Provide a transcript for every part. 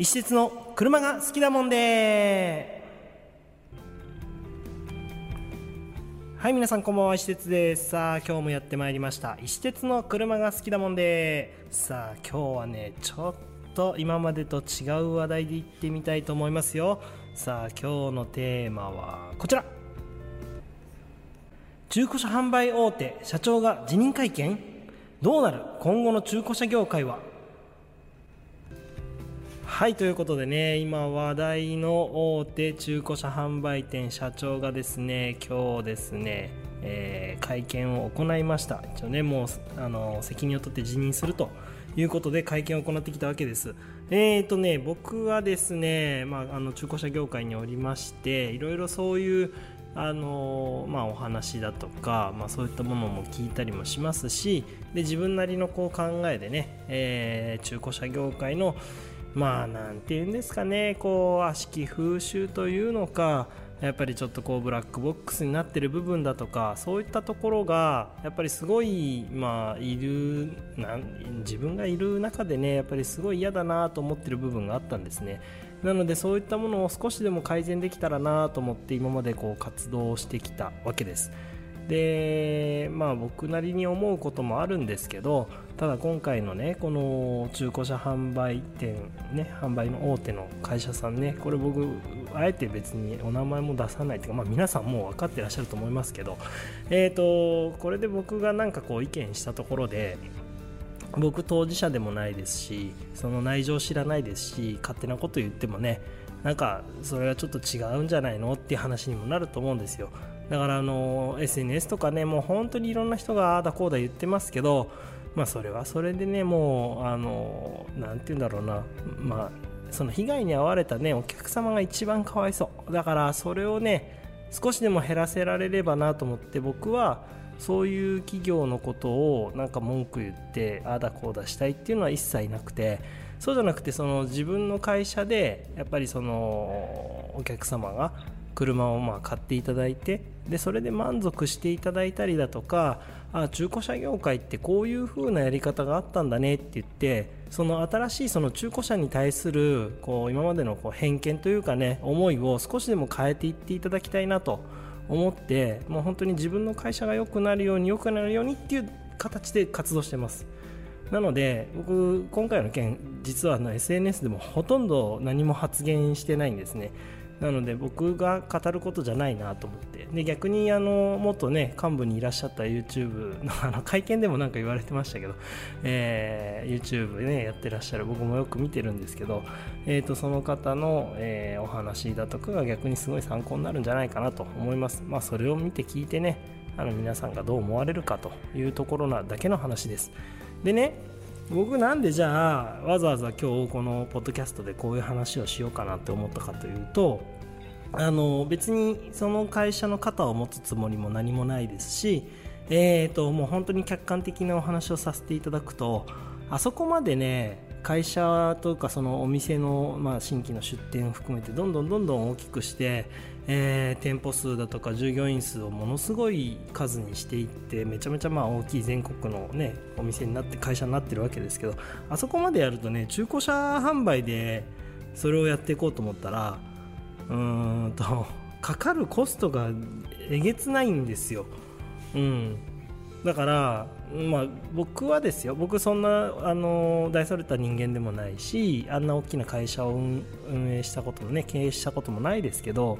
石鉄の車が好きだもんで。はい皆さんこんばんは。石鉄です。さあ今日もやってまいりました。石鉄の車が好きだもんで。さあ今日はねちょっと今までと違う話題でいってみたいと思いますよ。さあ今日のテーマはこちら。中古車販売大手社長が辞任会見？どうなる？今後の中古車業界は？はいということでね今話題の大手中古車販売店社長がですね今日ですね、えー、会見を行いました。一応ねもうあの責任を取って辞任するということで会見を行ってきたわけです。えーとね僕はですね、まあ、あの中古車業界におりましていろいろそういうあのまあ、お話だとか、まあ、そういったものも聞いたりもしますしで自分なりのこう考えでね、えー、中古車業界のまあなんて言うんですかねこう悪しき風習というのかやっぱりちょっとこうブラックボックスになってる部分だとかそういったところがやっぱりすごいまあいるなん自分がいる中でねやっぱりすごい嫌だなと思ってる部分があったんですね。なのでそういったものを少しでも改善できたらなと思って今までこう活動してきたわけです。でまあ僕なりに思うこともあるんですけどただ今回のねこの中古車販売店ね販売の大手の会社さんねこれ僕あえて別にお名前も出さないというか、まあ、皆さんもう分かってらっしゃると思いますけどえっ、ー、とこれで僕がなんかこう意見したところで僕当事者でもないですしその内情知らないですし勝手なこと言ってもねなんかそれはちょっと違うんじゃないのっていう話にもなると思うんですよ。だからあの SNS とかねもう本当にいろんな人がああだこうだ言ってますけどまあそれはそれでねもうあのなんて言うんだろうなまあその被害に遭われたねお客様が一番かわいそう。だからそれをね少しでも減らせられればなと思って僕はそういう企業のことをなんか文句言ってああだこうだしたいっていうのは一切なくてそうじゃなくてその自分の会社でやっぱりそのお客様が車をまあ買っていただいてでそれで満足していただいたりだとかあ中古車業界ってこういう風なやり方があったんだねって言ってその新しいその中古車に対するこう今までのこう偏見というかね思いを少しでも変えていっていただきたいなと思ってもう本当に自分の会社が良くなるように良くなるようにっていう形で活動してます。なので僕今回の件実はあの SNS でもほとんど何も発言してないんですね。なので僕が語ることじゃないなと思って。で逆にあの元ね幹部にいらっしゃった YouTube のあの会見でもなんか言われてましたけど、えー、YouTube ねやってらっしゃる僕もよく見てるんですけど、えー、とその方の、えー、お話だとかが逆にすごい参考になるんじゃないかなと思います。まあそれを見て聞いてねあの皆さんがどう思われるかというところなだけの話です。でね僕なんでじゃあわざわざ今日このポッドキャストでこういう話をしようかなって思ったかというとあの別にその会社の肩を持つつもりも何もないですし、えーと、もう本当に客観的なお話をさせていただくとあそこまでね会社とかそのお店の、まあ、新規の出店を含めてどんどんどんどん大きくしてえー、店舗数だとか従業員数をものすごい数にしていってめちゃめちゃまあ大きい全国の、ね、お店になって会社になってるわけですけどあそこまでやるとね中古車販売でそれをやっていこうと思ったらうんとかかるコストがえげつないんですよ。うん、だから、まあ、僕はですよ僕そんなあの大それた人間でもないしあんな大きな会社を運営したこともね経営したこともないですけど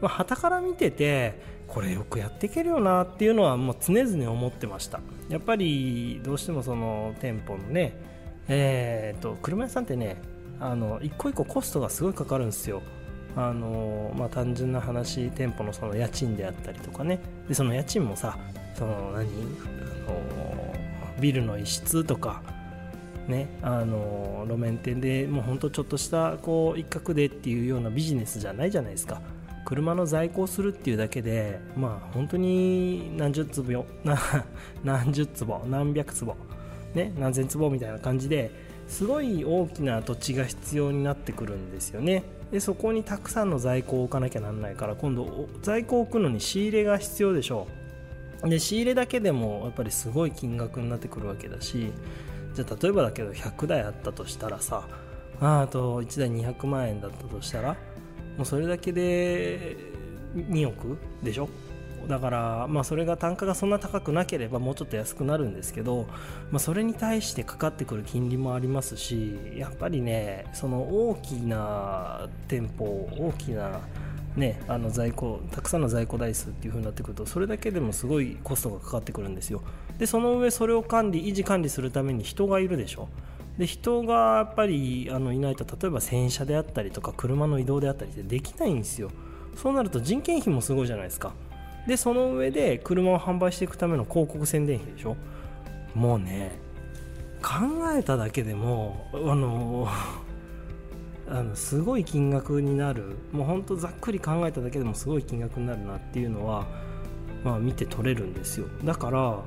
まあ、旗から見ててこれよくやっていけるよなっていうのはもう常々思ってました。やっぱりどうしてもその店舗のねえーと、車屋さんってねあの一個一個コストがすごいかかるんですよ。あのまあ、単純な話店舗のその家賃であったりとかね。でその家賃もさその何あのビルの一室とかねあの路面店でもうほんとちょっとしたこう一角でっていうようなビジネスじゃないじゃないですか。車の在庫をするっていうだけでまあ本当に何十坪 よ何十坪何百坪ね何千坪みたいな感じですごい大きな土地が必要になってくるんですよね。でそこにたくさんの在庫を置かなきゃなんないから今度在庫を置くのに仕入れが必要でしょう。で仕入れだけでもやっぱりすごい金額になってくるわけだしじゃあ例えばだけど100台あったとしたらさあと1台200万円だったとしたらもうそれだけで2億でしょ？だから、まあ、それが単価がそんな高くなければもうちょっと安くなるんですけど、まあ、それに対してかかってくる金利もありますしやっぱりねその大きな店舗大きなね、あの在庫たくさんの在庫台数っていう風になってくるとそれだけでもすごいコストがかかってくるんですよ。でその上それを管理維持管理するために人がいるでしょ？で人がやっぱりあのいないと例えば洗車であったりとか車の移動であったりってできないんですよ。そうなると人件費もすごいじゃないですか。でその上で車を販売していくための広告宣伝費でしょ。もうね考えただけでもあの あのすごい金額になる。もうほんとざっくり考えただけでもすごい金額になるなっていうのは、まあ、見て取れるんですよ。だから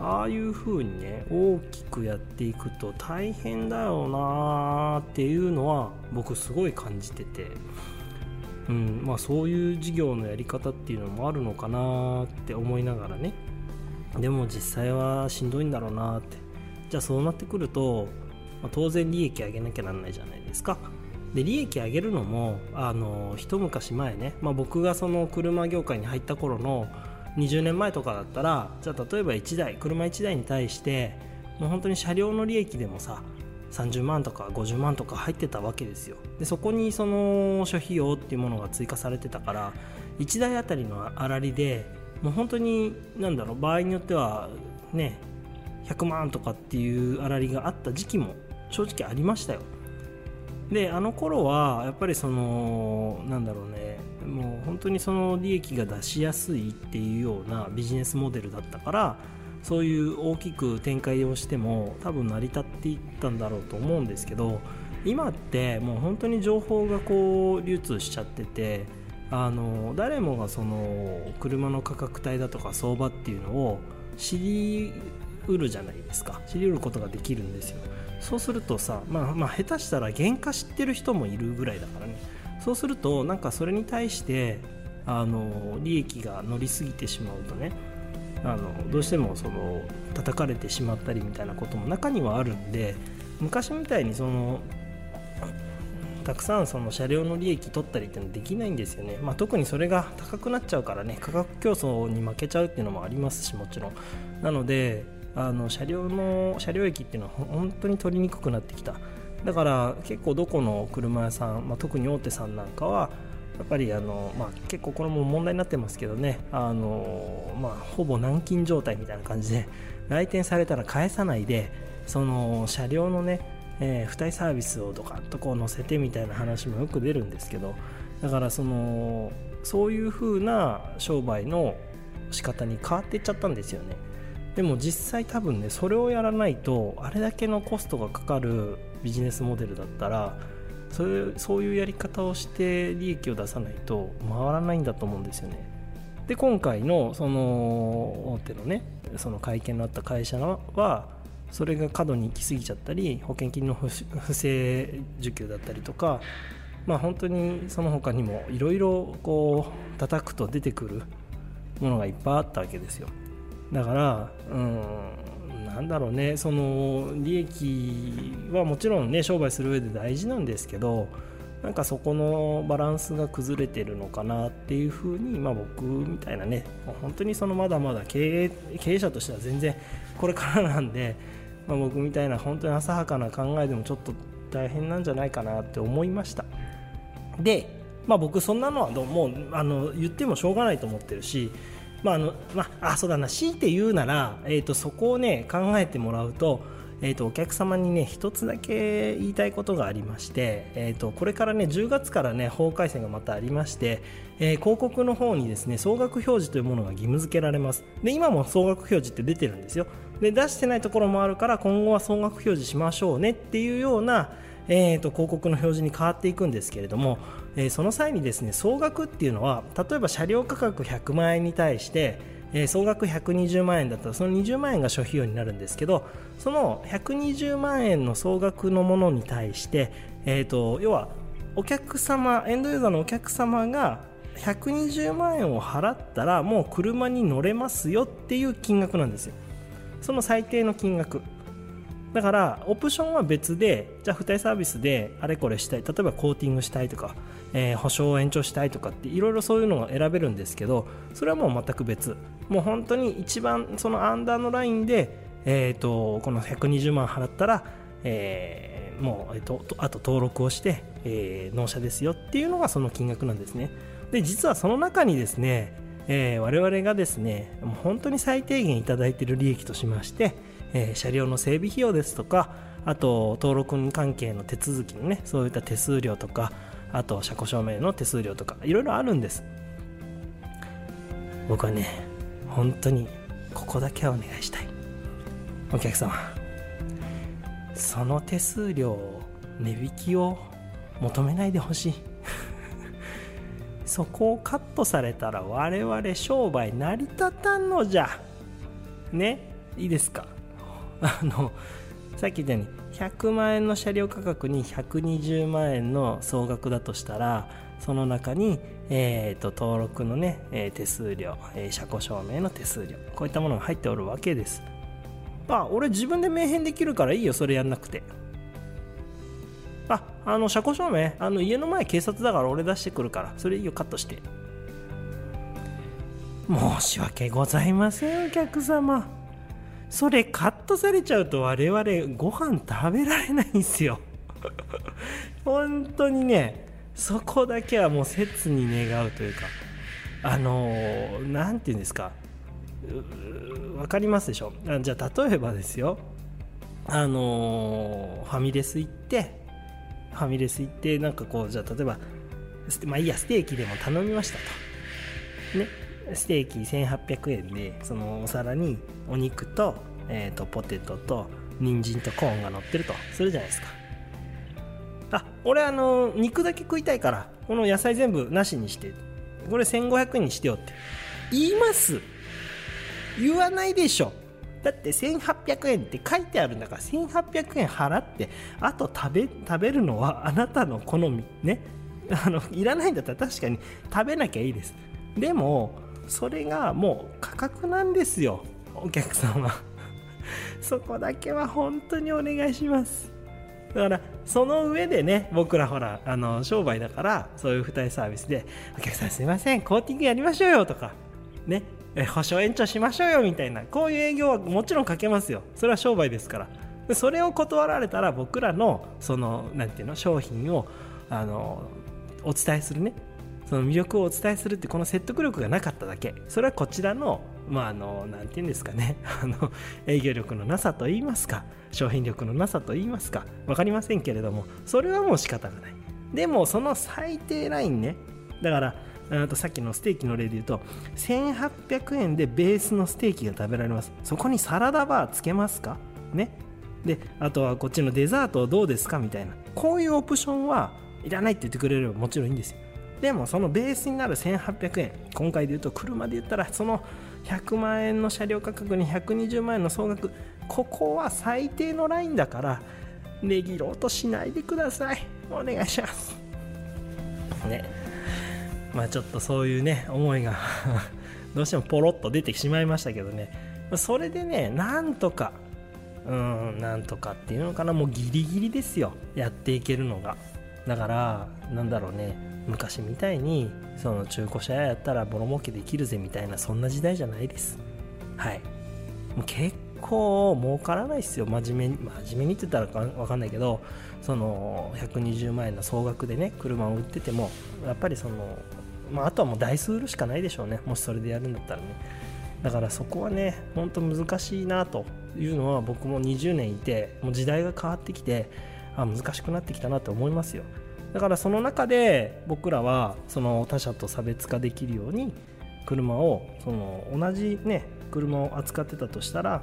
ああいう風にね大きくやっていくと大変だよなっていうのは僕すごい感じててうんまあ、そういう事業のやり方っていうのもあるのかなって思いながらね。でも実際はしんどいんだろうなって。じゃあそうなってくると、まあ、当然利益上げなきゃなんないじゃないですか。で利益上げるのもあの一昔前ね、まあ、僕がその車業界に入った頃の20年前とかだったらじゃあ例えば1台車1台に対してもう本当に車両の利益でもさ30万とか50万とか入ってたわけですよ。でそこにその諸費用っていうものが追加されてたから1台あたりの粗利でもう本当に何だろう場合によってはね100万とかっていう粗利があった時期も正直ありましたよ。であの頃はやっぱりそのなんだろうねもう本当にその利益が出しやすいっていうようなビジネスモデルだったからそういう大きく展開をしても多分成り立っていったんだろうと思うんですけど今ってもう本当に情報がこう流通しちゃっててあの誰もがその車の価格帯だとか相場っていうのを知りうるじゃないですか。知りうることができるんですよ。そうするとさ、まあ、まあ下手したら原価知ってる人もいるぐらいだからね。そうするとなんかそれに対してあの利益が乗りすぎてしまうとねあのどうしてもその叩かれてしまったりみたいなことも中にはあるんで昔みたいにそのたくさんその車両の利益取ったりってのできないんですよね、まあ、特にそれが高くなっちゃうからね価格競争に負けちゃうっていうのもありますしもちろん。なのであの車両の車両駅っていうのは本当に取りにくくなってきた。だから結構どこの車屋さん、まあ、特に大手さんなんかはやっぱりあの、まあ、結構これも問題になってますけどねあの、まあ、ほぼ軟禁状態みたいな感じで来店されたら返さないでその車両のね、えー、付帯サービスをドカッとこう載せてみたいな話もよく出るんですけどだからそのそういう風な商売の仕方に変わっていっちゃったんですよね。でも実際多分ねそれをやらないとあれだけのコストがかかるビジネスモデルだったらそれそういうやり方をして利益を出さないと回らないんだと思うんですよね。で今回のその大手のねその会見のあった会社はそれが過度に行き過ぎちゃったり保険金の不正受給だったりとかまあ本当にその他にもいろいろこう叩くと出てくるものがいっぱいあったわけですよだからうんなんだろうねその利益はもちろんね商売する上で大事なんですけどなんかそこのバランスが崩れてるのかなっていうふうに、まあ、僕みたいなね本当にそのまだまだ経営経営者としては全然これからなんで、まあ、僕みたいな本当に浅はかな考えでもちょっと大変なんじゃないかなって思いました。で、まあ、僕そんなのはもうあの言ってもしょうがないと思ってるしまああのまあ、あそうだな。強いて言うなら、えーと、そこをね考えてもらうと,、えーと、お客様にね一つだけ言いたいことがありまして、えーと、これからね10月からね法改正がまたありまして、えー、広告の方にですね総額表示というものが義務付けられます。で今も総額表示って出てるんですよ。で出してないところもあるから今後は総額表示しましょうねっていうようなえーと、広告の表示に変わっていくんですけれども、えー、その際にですね総額っていうのは例えば車両価格100万円に対してえー、総額120万円だったらその20万円が諸費用になるんですけどその120万円の総額のものに対して、えーと、要はお客様エンドユーザーのお客様が120万円を払ったらもう車に乗れますよっていう金額なんですよ。その最低の金額。だからオプションは別でじゃあ付帯サービスであれこれしたい。例えばコーティングしたいとか、えー、保証を延長したいとかっていろいろそういうのが選べるんですけどそれはもう全く別。もう本当に一番そのアンダーのラインで、えーと、この120万払ったら、えー、もう、えーと、あと登録をして、えー、納車ですよっていうのがその金額なんですね。で実はその中にですね、えー、我々がですね本当に最低限いただいている利益としましてえー、車両の整備費用ですとかあと登録関係の手続きのねそういった手数料とかあと車庫証明の手数料とかいろいろあるんです。僕はね本当にここだけはお願いしたい。お客様その手数料値引きを求めないでほしい。そこをカットされたら我々商売成り立たんのじゃ。ね？いいですか？あのさっき言ったように100万円の車両価格に120万円の総額だとしたらその中に、えーと、登録のね、え、手数料、えー、車庫証明の手数料こういったものが入っておるわけです。まあ俺自分で明返できるからいいよそれやんなくて。ああの車庫証明あの家の前警察だから俺出してくるからそれいいよカットして。申し訳ございませんお客様。それカットされちゃうと我々ご飯食べられないんですよ。本当にねそこだけはもう切に願うというか。あの何て言うんですか。分かりますでしょ？あじゃあ例えばですよ。あのファミレス行ってファミレス行ってなんかこうじゃあ例えばまあいいやステーキでも頼みましたと。ね。ステーキ1800円でそのお皿にお肉と,、えーと、ポテトと人参とコーンが乗ってると。するじゃないですか。あ俺あの肉だけ食いたいからこの野菜全部なしにしてこれ1500円にしてよって。言います。言わないでしょ。だって1800円って書いてあるんだから1800円払ってあと食べ食べるのはあなたの好みね。あのいらないんだったら確かに食べなきゃいいです。でもそれがもう価格なんですよお客様。そこだけは本当にお願いします。だからその上でね僕らほらあの商売だからそういう付帯サービスでお客さんすいませんコーティングやりましょうよとかね保証延長しましょうよみたいなこういう営業はもちろんかけますよ。それは商売ですから。それを断られたら僕らのその何ていうの商品をあのお伝えするねその魅力をお伝えするってこの説得力がなかっただけ。それはこちらのまああの何て言うんですかね。あの営業力のなさと言いますか。商品力のなさと言いますか。分かりませんけれどもそれはもう仕方がない。でもその最低ラインね。だからあとさっきのステーキの例で言うと1800円でベースのステーキが食べられます。そこにサラダバーつけますか？ね。であとはこっちのデザートどうですか？みたいな。こういうオプションはいらないって言ってくれればもちろんいいんですよ。でもそのベースになる1800円。今回で言うと車で言ったらその100万円の車両価格に120万円の総額。ここは最低のラインだから値切ろうとしないでください。お願いします。ね。まあちょっとそういうね思いが どうしてもポロッと出てしまいましたけどね。それでねなんとかうんなんとかっていうのかな。もうギリギリですよ。やっていけるのが。だからなんだろうね。昔みたいにその中古車屋やったらボロ儲けできるぜみたいなそんな時代じゃないです。はい。もう結構儲からないですよ。真面目に真面目にって言ったら分かんないけどその120万円の総額でね車を売っててもやっぱりそのまあ、あとはもう台数売るしかないでしょうね。もしそれでやるんだったらね。だからそこはねほんと難しいなというのは僕も20年いてもう時代が変わってきてあ難しくなってきたなと思いますよ。だからその中で僕らはその他社と差別化できるように車をその同じね車を扱ってたとしたら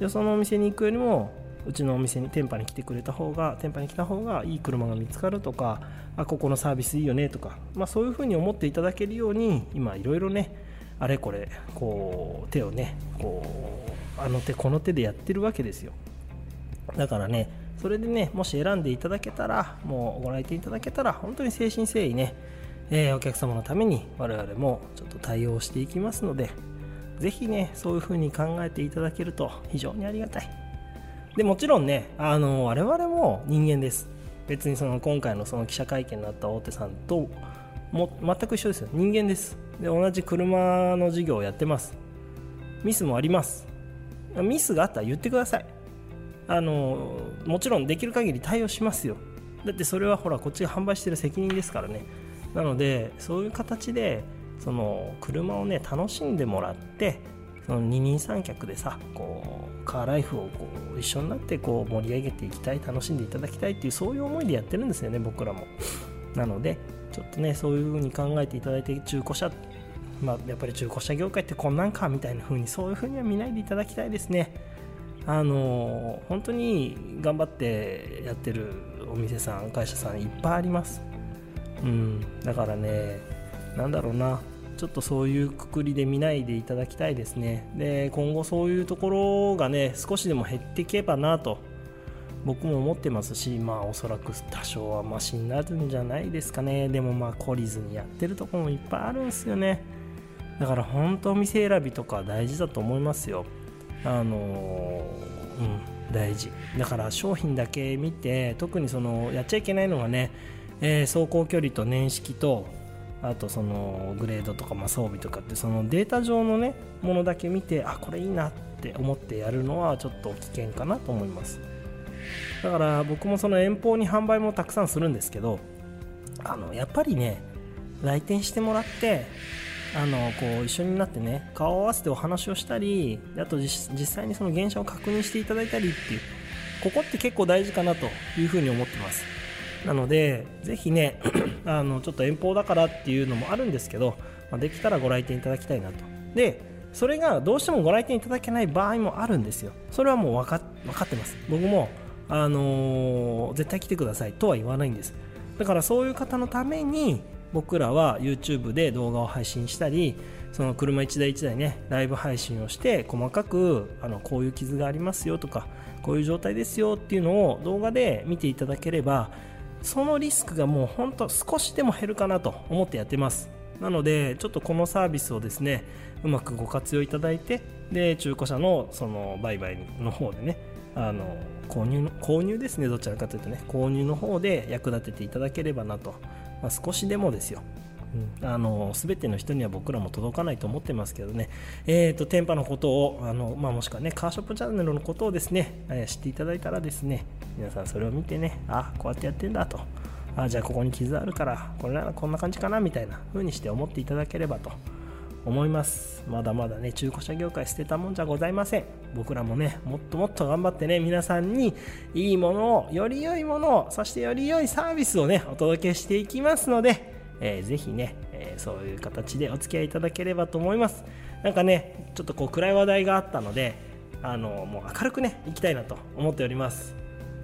よそのお店に行くよりもうちのお店に店舗に来てくれた方が店舗に来た方がいい車が見つかるとかあここのサービスいいよねとか、まあ、そういうふうに思っていただけるように今いろいろねあれこれこう手をねこうあの手この手でやってるわけですよ。だからねそれでねもし選んでいただけたらもうご来店いただけたら本当に誠心誠意ね、えー、お客様のために我々もちょっと対応していきますのでぜひねそういう風に考えていただけると非常にありがたい。でもちろんねあの我々も人間です。別にその今回のその記者会見になった大手さんとも全く一緒ですよ。人間です。で同じ車の事業をやってます。ミスもあります。ミスがあったら言ってください。あのもちろんできる限り対応しますよ。だってそれはほらこっちが販売してる責任ですからね。なのでそういう形でその車をね楽しんでもらってその二人三脚でさこうカーライフをこう一緒になってこう盛り上げていきたい楽しんでいただきたいっていうそういう思いでやってるんですよね僕らも。なのでちょっとねそういう風に考えていただいて中古車まあ、やっぱり中古車業界ってこんなんかみたいな風にそういう風には見ないでいただきたいですね。あの本当に頑張ってやってるお店さん会社さんいっぱいあります。うん。だからねなんだろうな。ちょっとそういうくくりで見ないでいただきたいですね。で今後そういうところがね少しでも減っていけばなと僕も思ってますしまあおそらく多少はマシになるんじゃないですかね。でもまあ懲りずにやってるとこもいっぱいあるんですよね。だから本当お店選びとか大事だと思いますよ。あのうん。大事。だから商品だけ見て特にそのやっちゃいけないのはね、えー、走行距離と年式とあとそのグレードとか、まあ、装備とかってそのデータ上のねものだけ見てあこれいいなって思ってやるのはちょっと危険かなと思います。だから僕もその遠方に販売もたくさんするんですけどあのやっぱりね来店してもらってあのこう一緒になってね顔を合わせてお話をしたりあと実際にその現象を確認していただいたりっていうここって結構大事かなというふうに思ってます。なのでぜひね あのちょっと遠方だからっていうのもあるんですけど、まあ、できたらご来店いただきたいなと。でそれがどうしてもご来店いただけない場合もあるんですよ。それはもう分か分かってます。僕もあのー、絶対来てくださいとは言わないんです。だからそういう方のために僕らは YouTube で動画を配信したりその車1台1台ねライブ配信をして細かくあのこういう傷がありますよとかこういう状態ですよっていうのを動画で見ていただければそのリスクがもうほんと少しでも減るかなと思ってやってます。なのでちょっとこのサービスをですねうまくご活用いただいてで中古車のその売買の方でねあの購入購入ですねどちらかというとね購入の方で役立てていただければなとまあ、少しでもですよ。うん、あの全ての人には僕らも届かないと思ってますけどね、えーと、テンパのことをあの、まあ、もしくはねカーショップチャンネルのことをですね、えー、知っていただいたらですね皆さんそれを見てねあこうやってやってんだと。あじゃあここに傷あるからこれならこんな感じかなみたいな風にして思っていただければと思います。まだまだね中古車業界捨てたもんじゃございません。僕らもねもっともっと頑張ってね皆さんにいいものをより良いものをそしてより良いサービスをねお届けしていきますので、えー、ぜひね、えー、そういう形でお付き合いいただければと思います。なんかねちょっとこう暗い話題があったのであのもう明るくねいきたいなと思っております。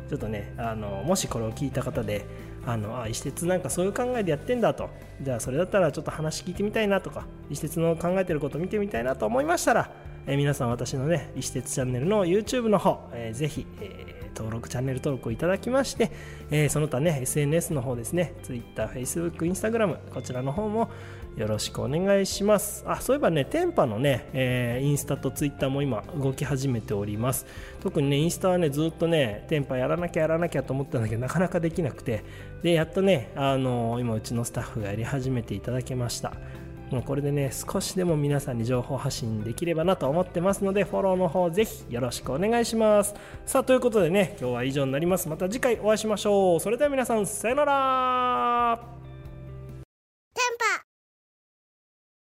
ちょっとねあのもしこれを聞いた方であのあ石鉄なんかそういう考えでやってんだと。じゃあそれだったらちょっと話聞いてみたいなとか石鉄の考えてること見てみたいなと思いましたら、え、皆さん私のね石鉄チャンネルの YouTube の方、えー、ぜひ、えー登録チャンネル登録をいただきまして、えー、その他ね SNS の方ですね Twitter、Facebook、Instagram こちらの方もよろしくお願いします。あそういえばねテンパのね、えー、インスタとツイッターも今動き始めております。特にねインスタはねずっとねテンパやらなきゃやらなきゃと思ったんだけどなかなかできなくて。でやっとねあのー、今うちのスタッフがやり始めていただけました。もうこれでね少しでも皆さんに情報発信できればなと思ってますのでフォローの方ぜひよろしくお願いします。さあということでね今日は以上になります。また次回お会いしましょう。それでは皆さんさよなら。